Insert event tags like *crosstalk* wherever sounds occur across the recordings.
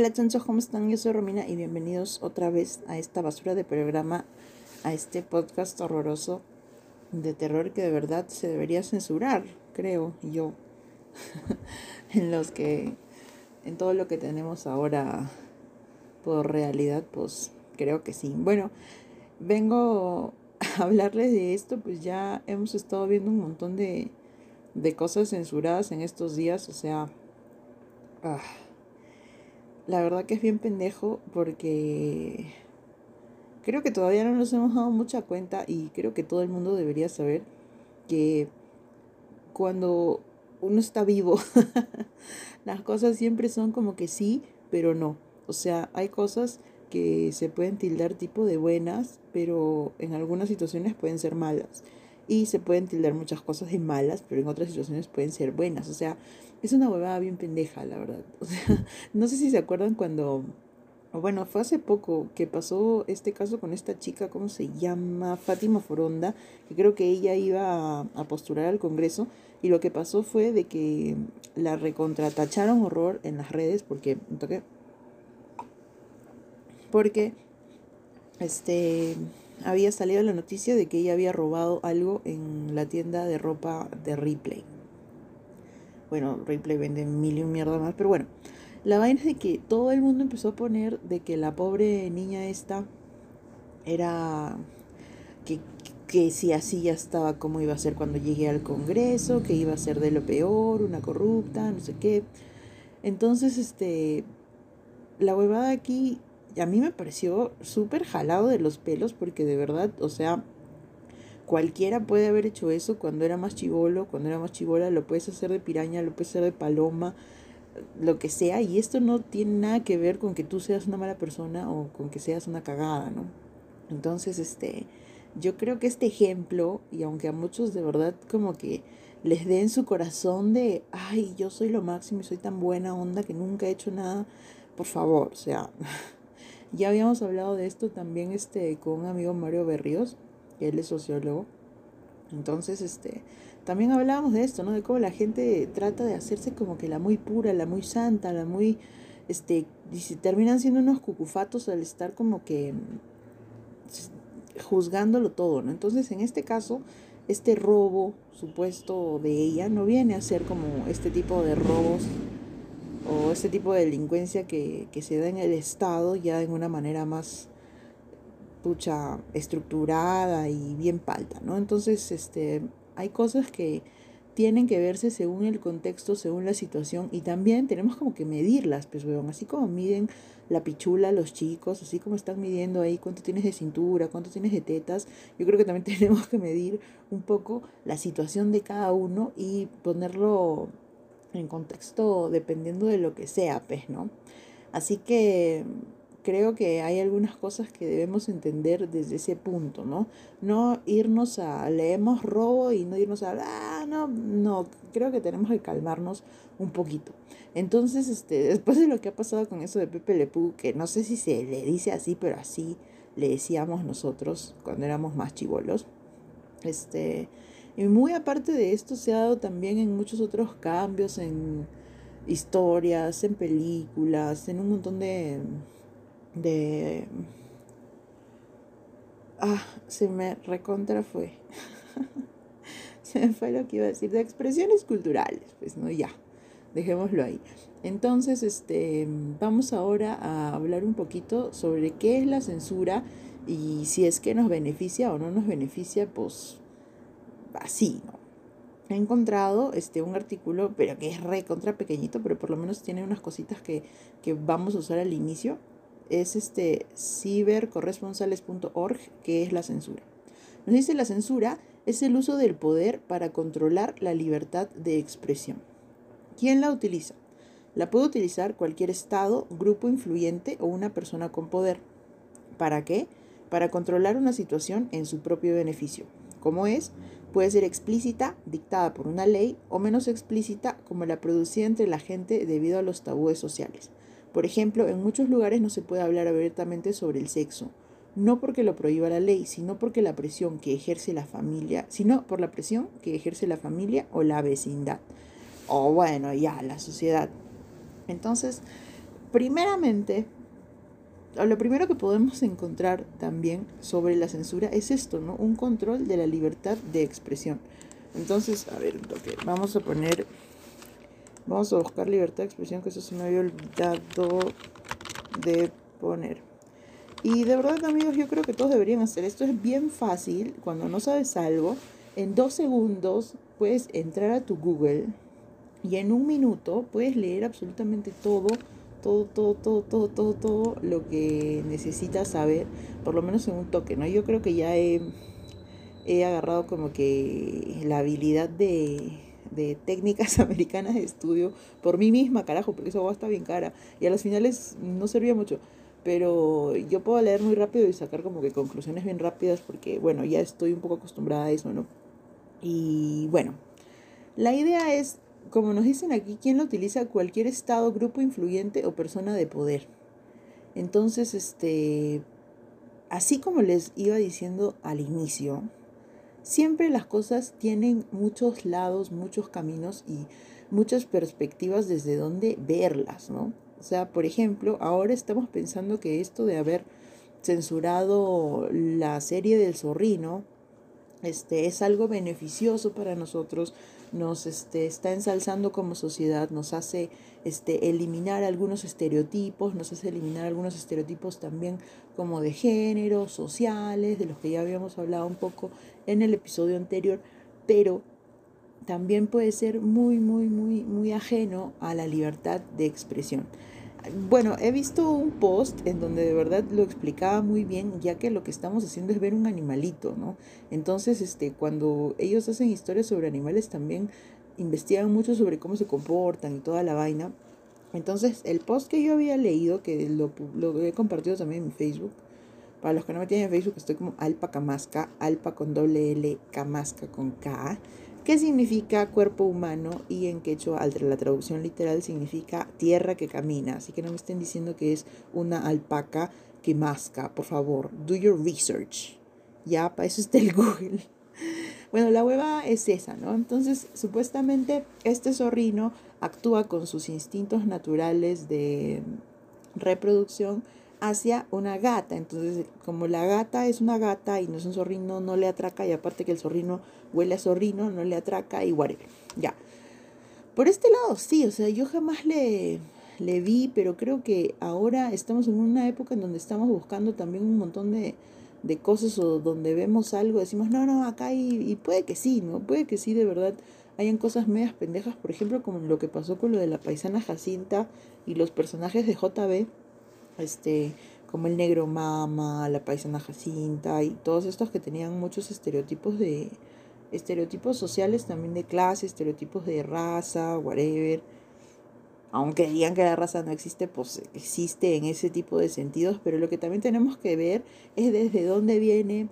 Hola chanchos, ¿cómo están? Yo soy Romina y bienvenidos otra vez a esta basura de programa, a este podcast horroroso de terror que de verdad se debería censurar, creo yo, *laughs* en los que, en todo lo que tenemos ahora por realidad, pues creo que sí. Bueno, vengo a *laughs* hablarles de esto, pues ya hemos estado viendo un montón de, de cosas censuradas en estos días, o sea... Ah, la verdad que es bien pendejo porque creo que todavía no nos hemos dado mucha cuenta y creo que todo el mundo debería saber que cuando uno está vivo, *laughs* las cosas siempre son como que sí, pero no. O sea, hay cosas que se pueden tildar tipo de buenas, pero en algunas situaciones pueden ser malas. Y se pueden tildar muchas cosas de malas, pero en otras situaciones pueden ser buenas. O sea, es una huevada bien pendeja, la verdad. *laughs* O sea, no sé si se acuerdan cuando, bueno, fue hace poco que pasó este caso con esta chica, ¿cómo se llama? Fátima Foronda, que creo que ella iba a, postular al Congreso. Y lo que pasó fue de que la recontratacharon horror en las redes porque, porque, este, había salido la noticia de que ella había robado algo en la tienda de ropa de Ripley. Bueno, Ripley vende mil y un mierda más, pero bueno. La vaina es de que todo el mundo empezó a poner de que la pobre niña esta era que, que si así ya estaba como iba a ser cuando llegué al Congreso, que iba a ser de lo peor, una corrupta, no sé qué. Entonces, este, la huevada aquí a mí me pareció súper jalado de los pelos porque de verdad, o sea, Cualquiera puede haber hecho eso cuando era más chivolo, cuando era más chivola, lo puedes hacer de piraña, lo puedes hacer de paloma, lo que sea, y esto no tiene nada que ver con que tú seas una mala persona o con que seas una cagada, ¿no? Entonces, este, yo creo que este ejemplo, y aunque a muchos de verdad como que les den su corazón de, ay, yo soy lo máximo y soy tan buena onda que nunca he hecho nada, por favor, o sea, *laughs* ya habíamos hablado de esto también este, con un amigo Mario Berríos, él es sociólogo. Entonces, este, también hablábamos de esto, ¿no? De cómo la gente trata de hacerse como que la muy pura, la muy santa, la muy, este, y se terminan siendo unos cucufatos al estar como que juzgándolo todo, ¿no? Entonces, en este caso, este robo supuesto de ella no viene a ser como este tipo de robos o este tipo de delincuencia que, que se da en el Estado ya en una manera más pucha estructurada y bien palta, ¿no? Entonces, este, hay cosas que tienen que verse según el contexto, según la situación y también tenemos como que medirlas, pues, weón, así como miden la pichula los chicos, así como están midiendo ahí cuánto tienes de cintura, cuánto tienes de tetas, yo creo que también *laughs* tenemos que medir un poco la situación de cada uno y ponerlo en contexto dependiendo de lo que sea, pues, ¿no? Así que creo que hay algunas cosas que debemos entender desde ese punto, ¿no? No irnos a leemos robo y no irnos a ah, no, no, creo que tenemos que calmarnos un poquito. Entonces, este, después de lo que ha pasado con eso de Pepe Lepú, que no sé si se le dice así, pero así le decíamos nosotros cuando éramos más chivolos, este, y muy aparte de esto se ha dado también en muchos otros cambios en historias, en películas, en un montón de de... Ah, se me recontra fue. *laughs* se me fue lo que iba a decir, de expresiones culturales, pues no, ya, dejémoslo ahí. Entonces, este, vamos ahora a hablar un poquito sobre qué es la censura y si es que nos beneficia o no nos beneficia, pues así, ¿no? He encontrado este, un artículo, pero que es re contra pequeñito, pero por lo menos tiene unas cositas que, que vamos a usar al inicio es este cibercorresponsales.org, que es la censura. Nos dice la censura es el uso del poder para controlar la libertad de expresión. ¿Quién la utiliza? La puede utilizar cualquier Estado, grupo influyente o una persona con poder. ¿Para qué? Para controlar una situación en su propio beneficio. ¿Cómo es? Puede ser explícita, dictada por una ley, o menos explícita, como la producida entre la gente debido a los tabúes sociales. Por ejemplo, en muchos lugares no se puede hablar abiertamente sobre el sexo, no porque lo prohíba la ley, sino porque la presión que ejerce la familia, sino por la presión que ejerce la familia o la vecindad, o bueno, ya la sociedad. Entonces, primeramente, lo primero que podemos encontrar también sobre la censura es esto, ¿no? Un control de la libertad de expresión. Entonces, a ver, vamos a poner, vamos a buscar libertad de expresión, que eso se me había olvidado de poner. Y de verdad, amigos, yo creo que todos deberían hacer esto. Es bien fácil. Cuando no sabes algo, en dos segundos puedes entrar a tu Google y en un minuto puedes leer absolutamente todo todo, todo, todo, todo, todo, todo lo que necesitas saber, por lo menos en un toque, ¿no? Yo creo que ya he, he agarrado como que la habilidad de, de técnicas *laughs* americanas de estudio por mí misma, carajo, porque eso estar bien cara. Y a las finales no servía mucho. Pero yo puedo leer muy rápido y sacar como que conclusiones bien rápidas porque, bueno, ya estoy un poco acostumbrada a eso, ¿no? Y bueno, la idea es como nos dicen aquí, ¿quién lo utiliza? Cualquier estado, grupo influyente o persona de poder. Entonces, este, así como les iba diciendo al inicio, siempre las cosas tienen muchos lados, muchos caminos y muchas perspectivas desde donde verlas, ¿no? O sea, por ejemplo, ahora estamos pensando que esto de haber censurado la serie del zorrino, este, es algo beneficioso para nosotros, nos este, está ensalzando como sociedad, nos hace este, eliminar algunos estereotipos, nos hace eliminar algunos estereotipos también como de género, sociales, de los que ya habíamos hablado un poco en el episodio anterior, pero también puede ser muy, muy, muy, muy ajeno a la libertad de expresión. Bueno, he visto un post en donde de verdad lo explicaba muy bien, ya que lo que estamos haciendo es ver un animalito, ¿no? Entonces, este, cuando ellos hacen historias sobre animales también investigan mucho sobre cómo se comportan y toda la vaina. Entonces, el post que yo había leído, que lo, lo he compartido también en mi Facebook, para los que no me tienen en Facebook, estoy como Alpa Camasca, Alpa con doble L, Camasca con K. ¿Qué significa cuerpo humano y en quechua la traducción literal significa tierra que camina, así que no me estén diciendo que es una alpaca que masca, por favor, do your research. Ya, para eso está el *laughs* Google. Bueno, la hueva es esa, ¿no? Entonces, supuestamente este zorrino actúa con sus instintos naturales de reproducción hacia una gata. Entonces, como la gata es una gata y no es un zorrino, no le atraca. Y aparte que el zorrino huele a zorrino, no le atraca y whatever. Ya. Por este lado, sí, o sea, yo jamás le, le vi, pero creo que ahora estamos en una época en donde estamos buscando también un montón de, de cosas o donde vemos algo, decimos, no, no, acá y, y puede que sí, ¿no? Puede que sí, de verdad, hayan cosas medias pendejas, por ejemplo, como lo que pasó con lo de la paisana Jacinta y los personajes de JB este, como el negro mama, la paisana Jacinta y todos estos que tenían muchos estereotipos de estereotipos sociales también de clase, estereotipos de raza, whatever. Aunque digan que la raza no existe, pues existe en ese tipo de sentidos, pero lo que también tenemos que ver es desde dónde viene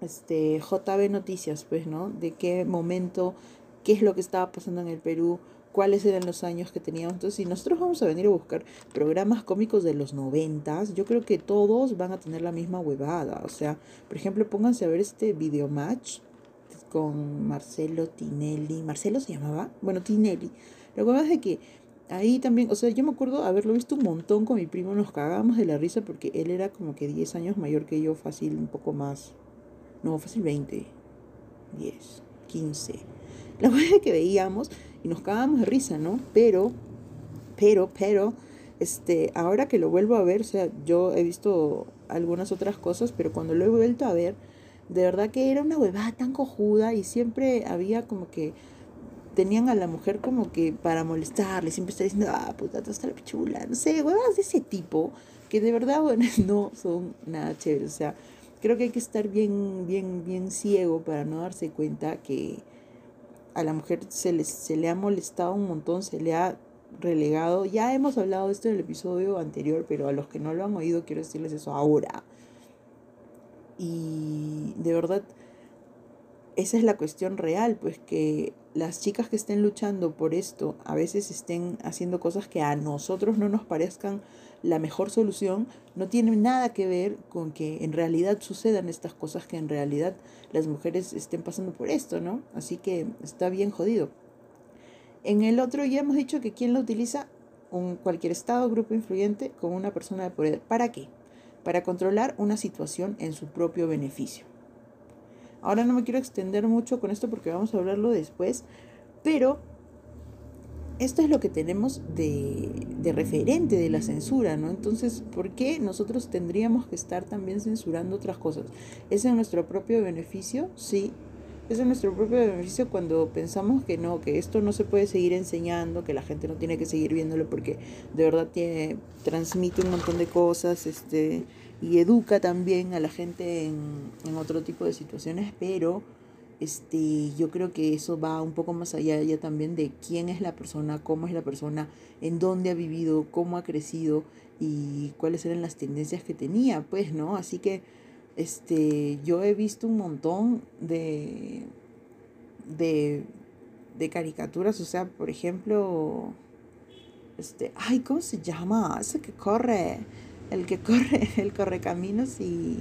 este JB Noticias, pues, ¿no? De qué momento, qué es lo que estaba pasando en el Perú, cuáles eran los años que teníamos. Entonces, si nosotros vamos a venir a buscar programas cómicos de los noventas, yo creo que todos van a tener la misma huevada. O sea, por ejemplo, pónganse a ver este video match con Marcelo Tinelli. ¿Marcelo se llamaba? Bueno, Tinelli. Lo que pasa es que ahí también, o sea, yo me acuerdo haberlo visto un montón con mi primo, nos cagábamos de la risa porque él era como que 10 años mayor que yo, fácil, un poco más. No, fácil 20, 10, 15. La *laughs* es que veíamos y nos cagábamos de risa, ¿no? Pero, pero, pero, este, ahora que lo vuelvo a ver, o sea, yo he visto algunas otras cosas, pero cuando lo he vuelto a ver, de verdad que era una huevada tan cojuda y siempre había como que tenían a la mujer como que para molestarle, siempre está diciendo, ah, puta, está la pichula, no sé, huevadas de ese tipo, que de verdad, bueno, *laughs* no son nada chéveres, o sea, creo que hay que estar bien, bien, bien ciego para no darse cuenta que a la mujer se, les, se le ha molestado un montón, se le ha relegado. Ya hemos hablado de esto en el episodio anterior, pero a los que no lo han oído quiero decirles eso ahora. Y de verdad, esa es la cuestión real, pues que las chicas que estén luchando por esto a veces estén haciendo cosas que a nosotros no nos parezcan la mejor solución no tiene nada que ver con que en realidad sucedan estas cosas que en realidad las mujeres estén pasando por esto, ¿no? Así que está bien jodido. En el otro ya hemos dicho que quién lo utiliza un, cualquier estado grupo influyente con una persona de poder. ¿Para qué? Para controlar una situación en su propio beneficio. Ahora no me quiero extender mucho con esto porque vamos a hablarlo después, pero esto es lo que tenemos de, de, referente de la censura, ¿no? Entonces, ¿por qué nosotros tendríamos que estar también censurando otras cosas? ¿Es en nuestro propio beneficio? Sí, es en nuestro propio beneficio cuando pensamos que no, que esto no se puede seguir enseñando, que la gente no tiene que seguir viéndolo porque de verdad tiene, transmite un montón de cosas, este, y educa también a la gente en, en otro tipo de situaciones, pero este, yo creo que eso va un poco más allá ya también de quién es la persona, cómo es la persona, en dónde ha vivido, cómo ha crecido y cuáles eran las tendencias que tenía, pues, ¿no? Así que este, yo he visto un montón de, de, de caricaturas, o sea, por ejemplo, este, ay, ¿cómo se llama? Ese que corre, el que *laughs* corre, el corre caminos y,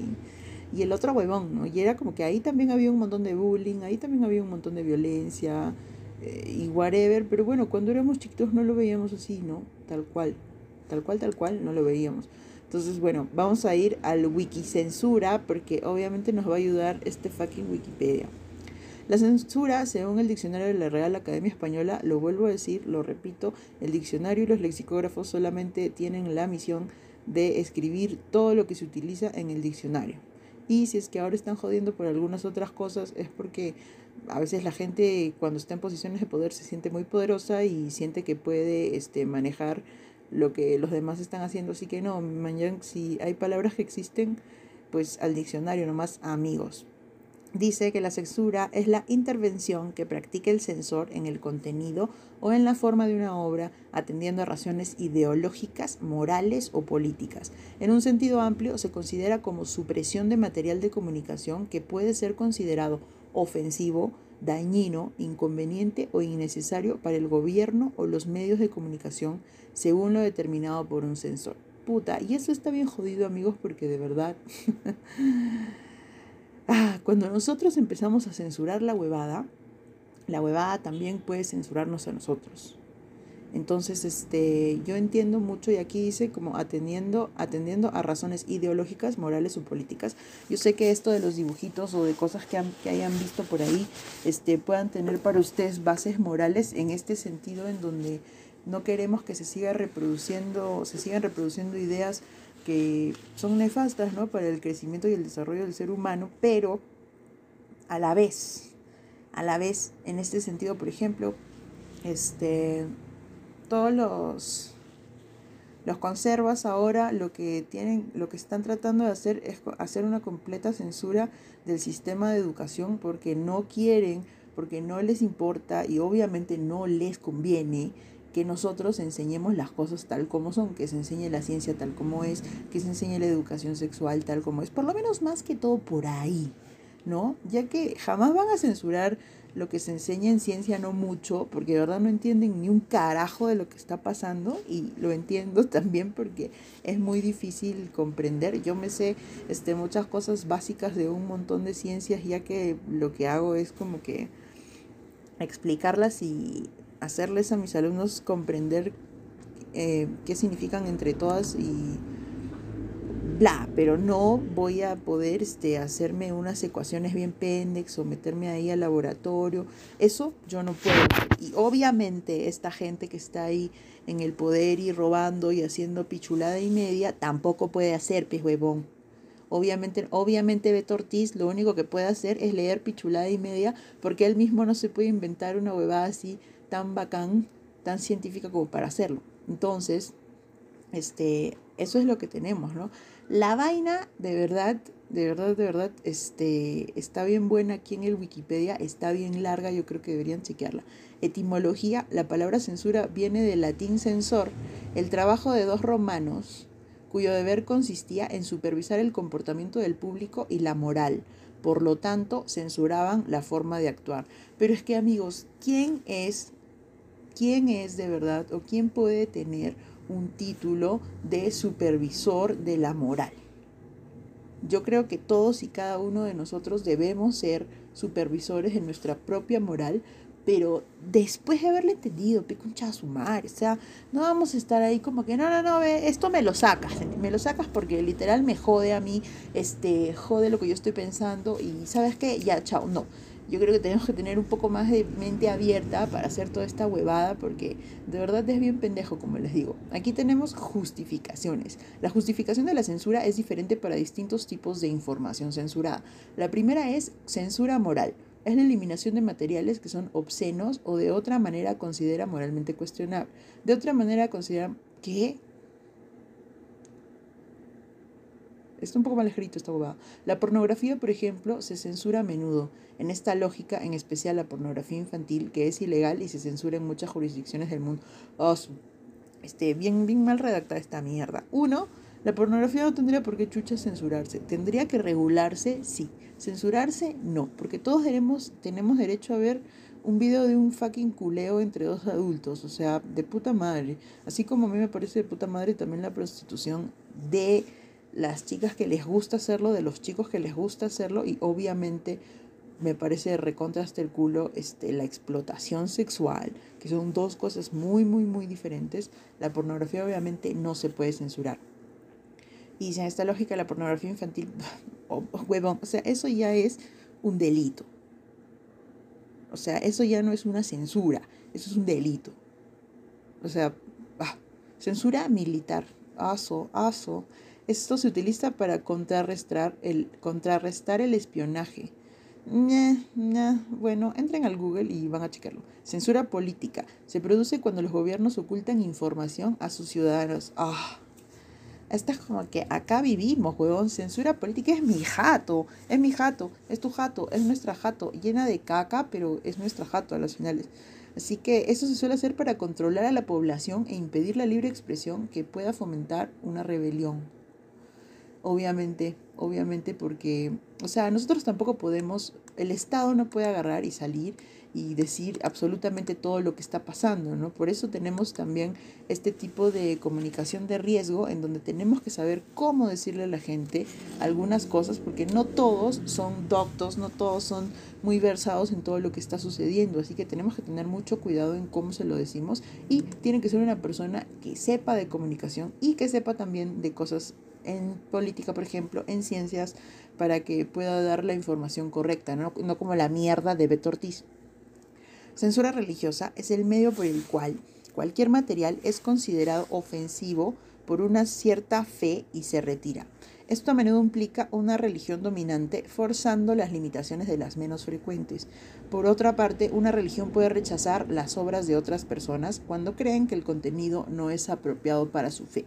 y el otro huevón, ¿no? Y era como que ahí también había un montón de bullying, ahí también había un montón de violencia eh, y whatever, pero bueno, cuando éramos chiquitos no lo veíamos así, ¿no? Tal cual, tal cual, tal cual, no lo veíamos. Entonces, bueno, vamos a ir al Wikicensura porque obviamente nos va a ayudar este fucking Wikipedia. La censura, según el diccionario de la Real Academia Española, lo vuelvo a decir, lo repito, el diccionario y los lexicógrafos solamente tienen la misión de escribir todo lo que se utiliza en el diccionario. Y si es que ahora están jodiendo por algunas otras cosas, es porque a veces la gente cuando está en posiciones de poder se siente muy poderosa y siente que puede este, manejar lo que los demás están haciendo. Así que no, mañana si hay palabras que existen, pues al diccionario nomás amigos. Dice que la censura es la intervención que practica el censor en el contenido o en la forma de una obra, atendiendo a razones ideológicas, morales o políticas. En un sentido amplio, se considera como supresión de material de comunicación que puede ser considerado ofensivo, dañino, inconveniente o innecesario para el gobierno o los medios de comunicación según lo determinado por un censor. Puta, y eso está bien jodido amigos porque de verdad... *laughs* ah, cuando nosotros empezamos a censurar la huevada, la huevada también puede censurarnos a nosotros. Entonces, este, yo entiendo mucho y aquí dice como atendiendo, atendiendo a razones ideológicas, morales o políticas. Yo sé que esto de los dibujitos o de cosas que, que hayan visto por ahí, este, puedan tener para ustedes bases morales en este sentido en donde no queremos que se siga reproduciendo, se sigan reproduciendo ideas que son nefastas, ¿no? Para el crecimiento y el desarrollo del ser humano, pero a la vez, a la vez, en este sentido, por ejemplo, este todos los, los conservas ahora lo que tienen, lo que están tratando de hacer es hacer una completa censura del sistema de educación porque no quieren, porque no les importa y obviamente no les conviene que nosotros enseñemos las cosas tal como son, que se enseñe la ciencia tal como es, que se enseñe la educación sexual tal como es, por lo menos más que todo por ahí, ¿no? Ya que jamás van a censurar lo que se enseña en ciencia no mucho, porque de verdad no entienden ni un carajo de lo que está pasando y lo entiendo *laughs* también porque es muy difícil comprender. Yo me sé este, muchas cosas básicas de un montón de ciencias ya que lo que hago es como que explicarlas y hacerles a mis alumnos comprender eh, qué significan entre todas y bla, pero no voy a poder este, hacerme unas ecuaciones bien pendex o meterme ahí al laboratorio. Eso yo no puedo. Y obviamente esta gente que está ahí en el poder y robando y haciendo pichulada y media tampoco puede hacer, pez huevón. Obviamente, obviamente Beto Ortiz lo único que puede hacer es leer pichulada y media porque él mismo no se puede inventar una huevada así tan bacán, tan científica como para hacerlo. Entonces, este, eso es lo que tenemos, ¿no? La vaina, de verdad, de verdad, de verdad, este, está bien buena aquí en el Wikipedia, está bien larga, yo creo que deberían chequearla. Etimología, la palabra censura viene del latín censor, el trabajo de dos romanos, cuyo deber consistía en supervisar el comportamiento del público y la moral. Por lo tanto, censuraban la forma de actuar. Pero es que amigos, ¿quién es, quién es de verdad o quién puede tener un título de supervisor de la moral. Yo creo que todos y cada uno de nosotros debemos ser supervisores de nuestra propia moral, pero después de haberle entendido, pico un chasumar, o sea, no vamos a estar ahí como que, no, no, no, ve, esto me lo sacas, me lo sacas porque literal me jode a mí, este, jode lo que yo estoy pensando y sabes qué, ya, chao, no. Yo creo que tenemos que tener un poco más de mente abierta para hacer toda esta huevada porque de verdad es bien pendejo, como les digo. Aquí tenemos justificaciones. La justificación de la censura es diferente para distintos tipos de información censurada. La primera es censura moral es la eliminación de materiales que son obscenos o de otra manera considera moralmente cuestionable. De otra manera considera... ¿Qué? Está un poco mal escrito esta bobada. La pornografía, por ejemplo, se censura a menudo. En esta lógica, en especial la pornografía infantil, que es ilegal y se censura en muchas jurisdicciones del mundo. Oh, este, bien, bien mal redactada esta mierda. Uno, la pornografía no tendría por qué chucha censurarse. Tendría que regularse, sí. Censurarse, no. Porque todos tenemos, tenemos derecho a ver un video de un fucking culeo entre dos adultos. O sea, de puta madre. Así como a mí me parece de puta madre también la prostitución de las chicas que les gusta hacerlo, de los chicos que les gusta hacerlo. Y obviamente me parece recontra hasta el culo este, la explotación sexual, que son dos cosas muy, muy, muy diferentes. La pornografía obviamente no se puede censurar. Y sin esta lógica, la pornografía infantil, *laughs* oh, huevón, o sea, eso ya es un delito. O sea, eso ya no es una censura, eso es un delito. O sea, ah, censura militar, aso, aso. Esto se utiliza para contrarrestar el, contrarrestar el espionaje. Bueno, entren al Google y van a checarlo. Censura política. Se produce cuando los gobiernos ocultan información a sus ciudadanos. Ah. Esta es como que acá vivimos, huevón. Censura política es mi jato. Es mi jato. Es tu jato. Es nuestra jato. Llena de caca, pero es nuestra jato a las finales. Así que eso se suele hacer para controlar a la población e impedir la libre expresión que pueda fomentar una rebelión. Obviamente, obviamente porque, o sea, nosotros tampoco podemos, el Estado no puede agarrar y salir y decir absolutamente todo lo que está pasando, ¿no? Por eso tenemos también este tipo de comunicación de riesgo en donde tenemos que saber cómo decirle a la gente algunas cosas, porque no todos son doctos, no todos son muy versados en todo lo que está sucediendo, así que tenemos que tener mucho cuidado en cómo se lo decimos y tiene que ser una persona que sepa de comunicación y que sepa también de cosas en política, por ejemplo, en ciencias, para que pueda dar la información correcta, no, no como la mierda de Beto Ortiz. Censura religiosa es el medio por el cual cualquier material es considerado ofensivo por una cierta fe y se retira. Esto a menudo implica una religión dominante forzando las limitaciones de las menos frecuentes. Por otra parte, una religión puede rechazar las obras de otras personas cuando creen que el contenido no es apropiado para su fe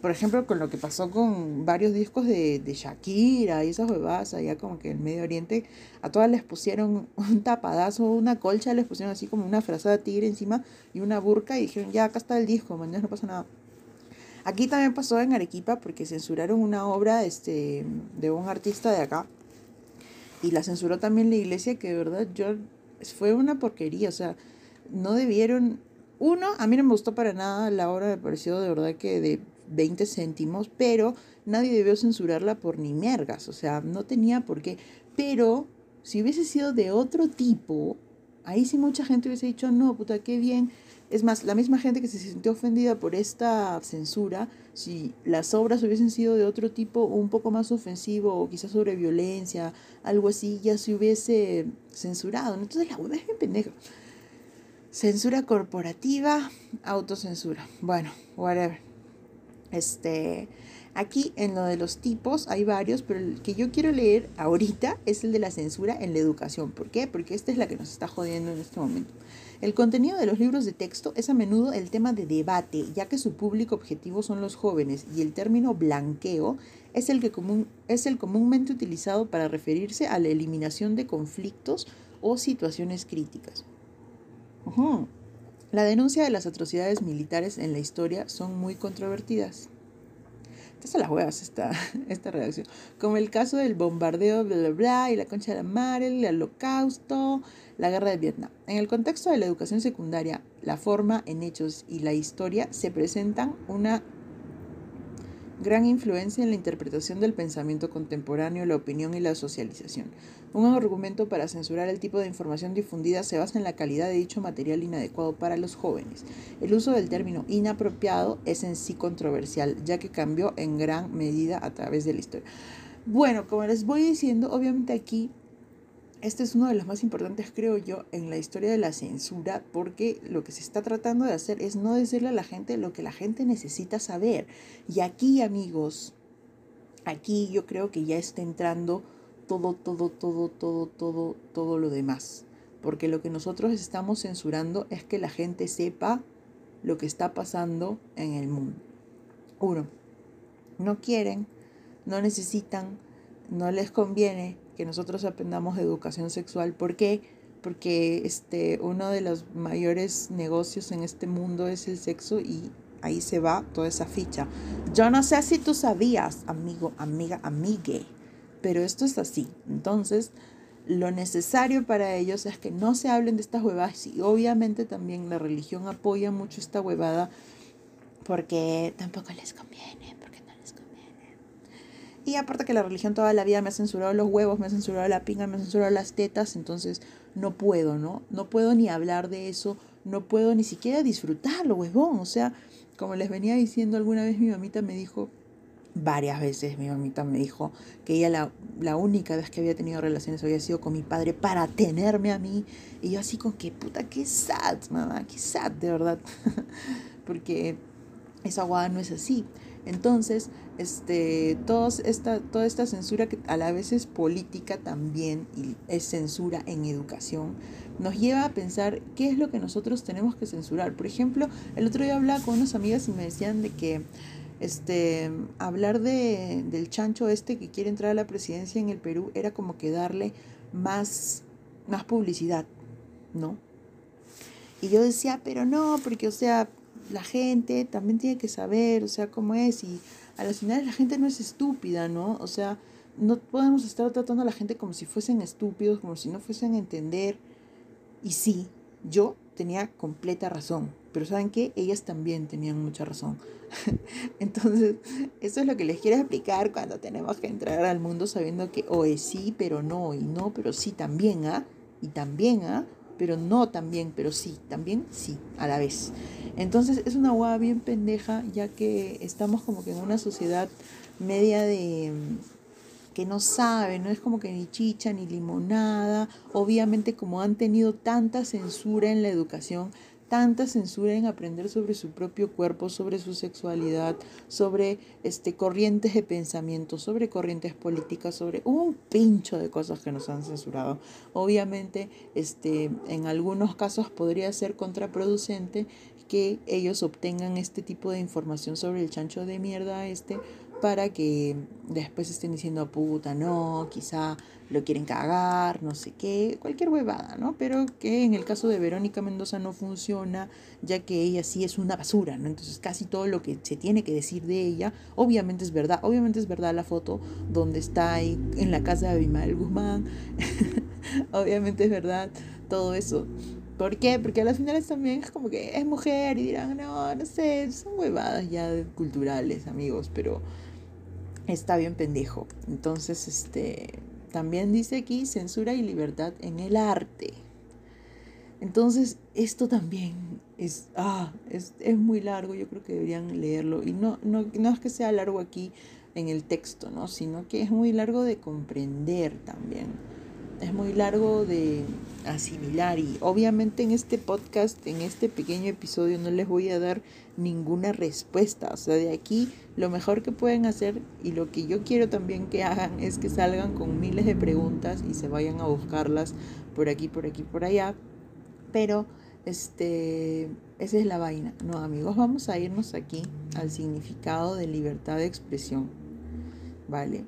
por ejemplo, con lo que pasó con varios discos de, de Shakira y esas huevadas allá como que en Medio Oriente, a todas les pusieron un tapadazo, una colcha, les pusieron así como una frazada tigre encima y una burca y dijeron, ya, acá está el disco, mañana no pasa nada. Aquí también pasó en Arequipa porque censuraron una obra este, de un artista de acá y la censuró también la iglesia que de verdad yo fue una porquería, o sea, no debieron... Uno, a mí no me gustó para nada la obra, me pareció de verdad que de 20 céntimos, pero nadie debió censurarla por ni mergas, o sea, no tenía por qué. Pero si hubiese sido de otro tipo, ahí sí mucha gente hubiese dicho, no, puta, qué bien. Es más, la misma gente que se sintió ofendida por esta censura, si las obras hubiesen sido de otro tipo, un poco más ofensivo, o quizás sobre violencia, algo así, ya se hubiese censurado. Entonces la web es bien pendeja. Censura corporativa, autocensura. Bueno, whatever. Este, aquí en lo de los tipos hay varios, pero el que yo quiero leer ahorita es el de la censura en la educación. ¿Por qué? Porque esta es la que nos está jodiendo en este momento. El contenido de los libros de texto es a menudo el tema de debate, ya que su público objetivo son los jóvenes y el término blanqueo es el, que común, es el comúnmente utilizado para referirse a la eliminación de conflictos o situaciones críticas. La denuncia de las atrocidades militares en la historia son muy controvertidas. Estas las huevas esta, *laughs* esta redacción. Como el caso del bombardeo, bla, bla, bla, y la concha de la mar, el holocausto, la guerra de Vietnam. En el contexto de la educación secundaria, la forma en hechos y la historia se presentan una gran influencia en la interpretación del pensamiento contemporáneo, la opinión y la socialización. Un argumento para censurar el tipo de información difundida se basa en la calidad de dicho material inadecuado para los jóvenes. El uso del término inapropiado es en sí controversial, ya que cambió en gran medida a través de la historia. Bueno, como les voy diciendo, obviamente aquí este es uno de los más importantes, creo yo, en la historia de la censura, porque lo que se está tratando de hacer es no decirle a la gente lo que la gente necesita saber. Y aquí, amigos, aquí yo creo que ya está entrando todo, todo, todo, todo, todo, todo lo demás. Porque lo que nosotros estamos censurando es que la gente sepa lo que está pasando en el mundo. Uno, no quieren, no necesitan, no les conviene que nosotros aprendamos educación sexual. ¿Por qué? Porque este, uno de los mayores negocios en este mundo es el sexo y ahí se va toda esa ficha. Yo no sé si tú sabías, amigo, amiga, amigue, pero esto es así. Entonces, lo necesario para ellos es que no se hablen de estas huevadas y obviamente también la religión apoya mucho esta huevada porque tampoco les conviene. Y aparte que la religión toda la vida me ha censurado los huevos, me ha censurado la pinga, me ha censurado las tetas, entonces no puedo, ¿no? No puedo ni hablar de eso, no puedo ni siquiera disfrutarlo, huevón. O sea, como les venía diciendo alguna vez mi mamita me dijo, varias veces mi mamita me dijo que ella la, la, única vez que había tenido relaciones había sido con mi padre para tenerme a mí. Y yo así con que puta, qué sad, mamá, qué sad, de verdad. *laughs* Porque esa guada no es así. Entonces, este, esta, toda esta censura que a la vez es política también y es censura en educación, nos lleva a pensar qué es lo que nosotros tenemos que censurar. Por ejemplo, el otro día hablaba con unas amigas y me decían de que este, hablar de, del chancho este que quiere entrar a la presidencia en el Perú era como que darle más, más publicidad, ¿no? Y yo decía, pero no, porque, o sea, la gente también tiene que saber, o sea, cómo es y a las finales la gente no es estúpida, ¿no? O sea, no podemos estar tratando a la gente como si fuesen estúpidos, como si no fuesen a entender. Y sí, yo tenía completa razón, pero ¿saben qué? Ellas también tenían mucha razón. *laughs* Entonces, eso es lo que les quiero explicar cuando tenemos que entrar al mundo sabiendo que o es sí, pero no, y no, pero sí también, ¿ah? Y también, ¿ah? Pero no también, pero sí, también sí, a la vez. Entonces es una hueá bien pendeja, ya que estamos como que en una sociedad media de mm, que no sabe, no es como que ni chicha ni limonada. Obviamente como han tenido tanta censura en la educación, tanta censura en aprender sobre su propio cuerpo, sobre su sexualidad, sobre este, corrientes de pensamiento, sobre corrientes políticas, sobre un pincho de cosas que nos han censurado. Obviamente, este, en algunos casos podría ser contraproducente que ellos obtengan este tipo de información sobre el chancho de mierda este para que después estén diciendo puta, no, quizá lo quieren cagar, no sé qué, cualquier huevada, ¿no? Pero que en el caso de Verónica Mendoza no funciona, ya que ella sí es una basura, ¿no? Entonces casi todo lo que se tiene que decir de ella, obviamente es verdad, obviamente es verdad la foto donde está ahí en la casa de Abimael Guzmán, *laughs* obviamente es verdad todo eso. ¿Por qué? Porque a las finales también es como que es mujer y dirán, no, no sé, son huevadas ya culturales, amigos, pero está bien pendejo. Entonces, este, también dice aquí censura y libertad en el arte. Entonces, esto también es, ah, es, es muy largo, yo creo que deberían leerlo. Y no, no, no es que sea largo aquí en el texto, ¿no? Sino que es muy largo de comprender también es muy largo de asimilar y obviamente en este podcast, en este pequeño episodio no les voy a dar ninguna respuesta. O sea, de aquí lo mejor que pueden hacer y lo que yo quiero también que hagan es que salgan con miles de preguntas y se vayan a buscarlas por aquí, por aquí, por allá. Pero este, esa es la vaina. No, amigos, vamos a irnos aquí al significado de libertad de expresión. ¿Vale?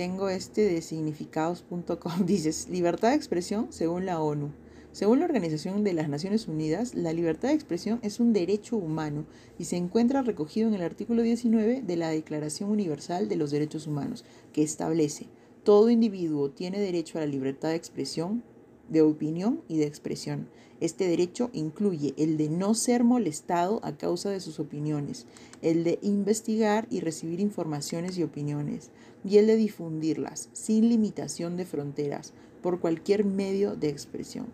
Tengo este de significados.com. *laughs* Dices, libertad de expresión según la ONU. Según la Organización de las Naciones Unidas, la libertad de expresión es un derecho humano y se encuentra recogido en el artículo 19 de la Declaración Universal de los Derechos Humanos, que establece, todo individuo tiene derecho a la libertad de expresión, de opinión y de expresión. Este derecho incluye el de no ser molestado a causa de sus opiniones, el de investigar y recibir informaciones y opiniones, y el de difundirlas sin limitación de fronteras por cualquier medio de expresión.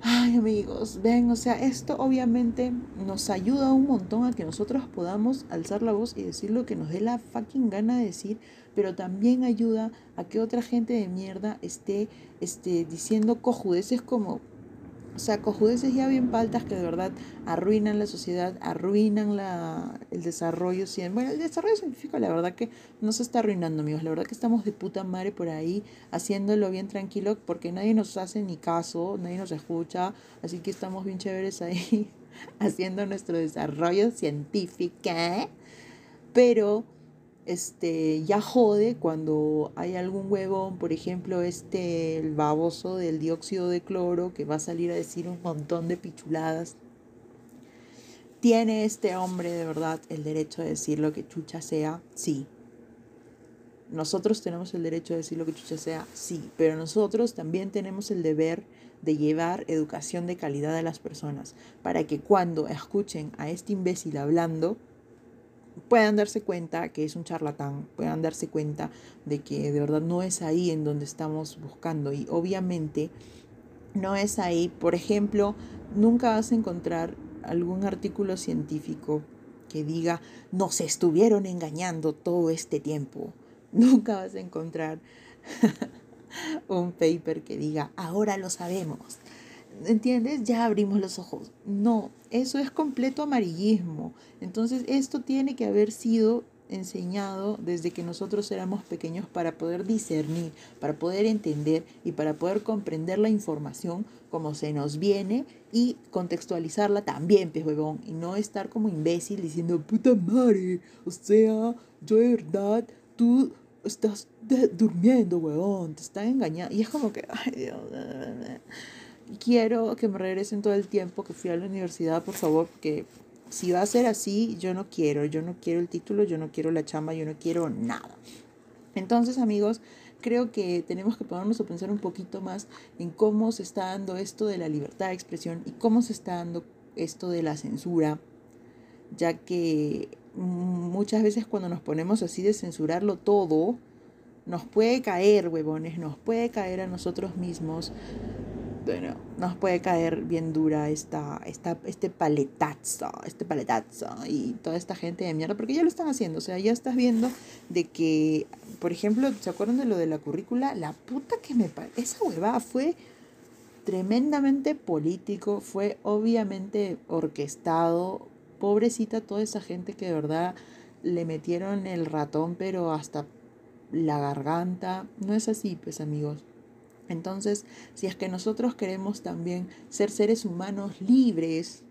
Ay amigos, ven, o sea, esto obviamente nos ayuda un montón a que nosotros podamos alzar la voz y decir lo que nos dé la fucking gana de decir, pero también ayuda a que otra gente de mierda esté, esté diciendo cojudeces como o sea, cojudeces ya bien paltas que de verdad arruinan la sociedad, arruinan la, el desarrollo. Bueno, el desarrollo científico la verdad que no se está arruinando, amigos. La verdad que estamos de puta madre por ahí haciéndolo bien tranquilo porque nadie nos hace ni caso, nadie nos escucha. Así que estamos bien chéveres ahí *laughs* haciendo nuestro desarrollo científico. Pero este, ya jode cuando hay algún huevón, por ejemplo, este, el baboso del dióxido de cloro, que va a salir a decir un montón de pichuladas. ¿Tiene este hombre de verdad el derecho de decir lo que chucha sea? Sí. Nosotros tenemos el derecho de decir lo que chucha sea, sí, pero nosotros también tenemos el deber de llevar educación de calidad a las personas, para que cuando escuchen a este imbécil hablando, puedan darse cuenta que es un charlatán, puedan darse cuenta de que de verdad no es ahí en donde estamos buscando y obviamente no es ahí. Por ejemplo, nunca vas a encontrar algún artículo científico que diga nos estuvieron engañando todo este tiempo. *laughs* Nunca vas a encontrar *laughs* un paper que diga ahora lo sabemos. ¿Entiendes? Ya abrimos los ojos. No, eso es completo amarillismo. Entonces, esto tiene que haber sido enseñado desde que nosotros éramos pequeños para poder discernir, para poder entender y para poder comprender la información como se nos viene y contextualizarla también, pez huevón, y no estar como imbécil diciendo, puta madre, o sea, yo de verdad, tú estás durmiendo, huevón, te están engañando. Y es como que, ay Dios quiero que me regresen todo el tiempo que fui a la universidad, por favor, porque si va a ser así, yo no quiero, yo no quiero el título, yo no quiero la chamba, yo no quiero nada. Entonces, amigos, creo que tenemos que ponernos a pensar un poquito más en cómo se está dando esto de la libertad de expresión y cómo se está dando esto de la censura, ya que muchas veces cuando nos ponemos así de censurarlo todo, nos puede caer, huevones, nos puede caer a nosotros mismos bueno, nos puede caer bien dura esta, esta, este paletazo, este paletazo y toda esta gente de mierda, porque ya lo están haciendo, o sea, ya estás viendo de que, por ejemplo, ¿se acuerdan de lo de la currícula? La puta que me esa huevada fue tremendamente político, fue obviamente orquestado, pobrecita toda esa gente que de verdad le metieron el ratón, pero hasta la garganta, no es así, pues amigos. Entonces, si es que nosotros queremos también ser seres humanos libres,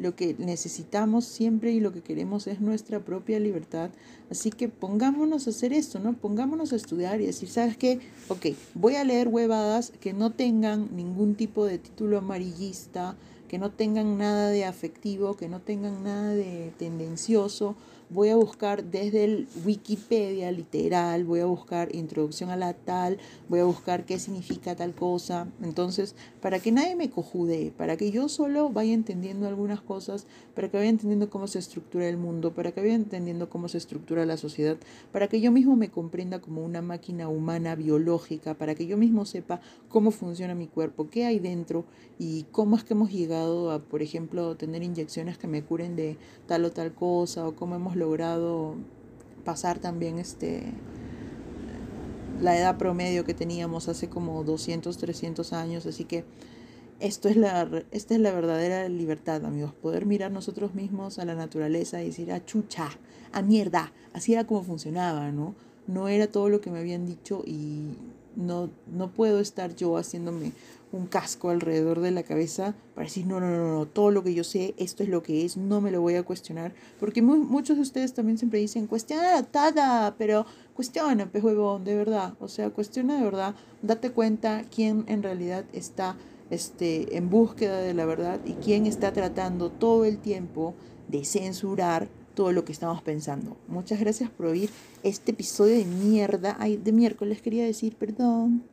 lo que necesitamos siempre y lo que queremos es nuestra propia libertad. Así que pongámonos a hacer esto, ¿no? Pongámonos a estudiar y decir, ¿sabes qué? Ok, voy a leer huevadas que no tengan ningún tipo de título amarillista, que no tengan nada de afectivo, que no tengan nada de tendencioso, voy a buscar desde el Wikipedia literal, voy a buscar introducción a la tal, voy a buscar qué significa tal cosa. Entonces, para que nadie me cojude, para que yo solo vaya entendiendo algunas cosas, para que vaya entendiendo cómo se estructura el mundo, para que vaya entendiendo cómo se estructura la sociedad, para que yo mismo me comprenda como una máquina humana biológica, para que yo mismo sepa cómo funciona mi cuerpo, qué hay dentro y cómo es que hemos llegado a, por ejemplo, tener inyecciones que me curen de tal o tal cosa, o cómo hemos logrado pasar también este la edad promedio que teníamos hace como 200, 300 años, así que esto es la, esta es la verdadera libertad, amigos, poder mirar nosotros mismos a la naturaleza y decir, ah, chucha, a mierda, así era como funcionaba, ¿no? No era todo lo que me habían dicho y no, no puedo estar yo haciéndome un casco alrededor de la cabeza para decir, no, no, no, no, todo lo que yo sé, esto es lo que es, no me lo voy a cuestionar. Porque muchos de ustedes también siempre dicen, cuestiona tada, pero cuestiona, pues de verdad. O sea, cuestiona de verdad, date cuenta quién en realidad está este, en búsqueda de la verdad y quién está tratando todo el tiempo de censurar todo lo que estamos pensando. Muchas gracias por oír este episodio de mierda. Ay, de miércoles quería decir, perdón.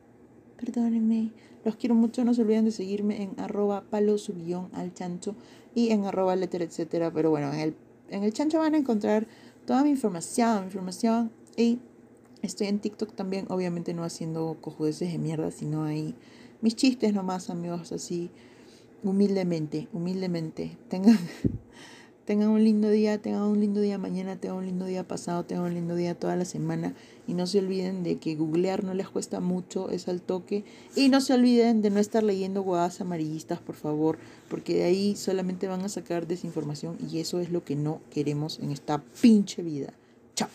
perdónenme. Los quiero mucho, no se olviden de seguirme en arroba palo guion al chancho y en arroba letter, etcétera. Pero bueno, en el, en el chancho van a encontrar toda mi información, información y estoy en TikTok también, obviamente no haciendo cojudeces de mierda, sino ahí mis chistes nomás, amigos, así humildemente, humildemente. Tengan, *laughs* tengan un lindo día, tengan un lindo día mañana, tengan un lindo día pasado, tengan un lindo día toda la semana. Y no se olviden de que googlear no les cuesta mucho, es al toque. Y no se olviden de no estar leyendo guadas amarillistas, por favor, porque de ahí solamente van a sacar desinformación y eso es lo que no queremos en esta pinche vida. Chao.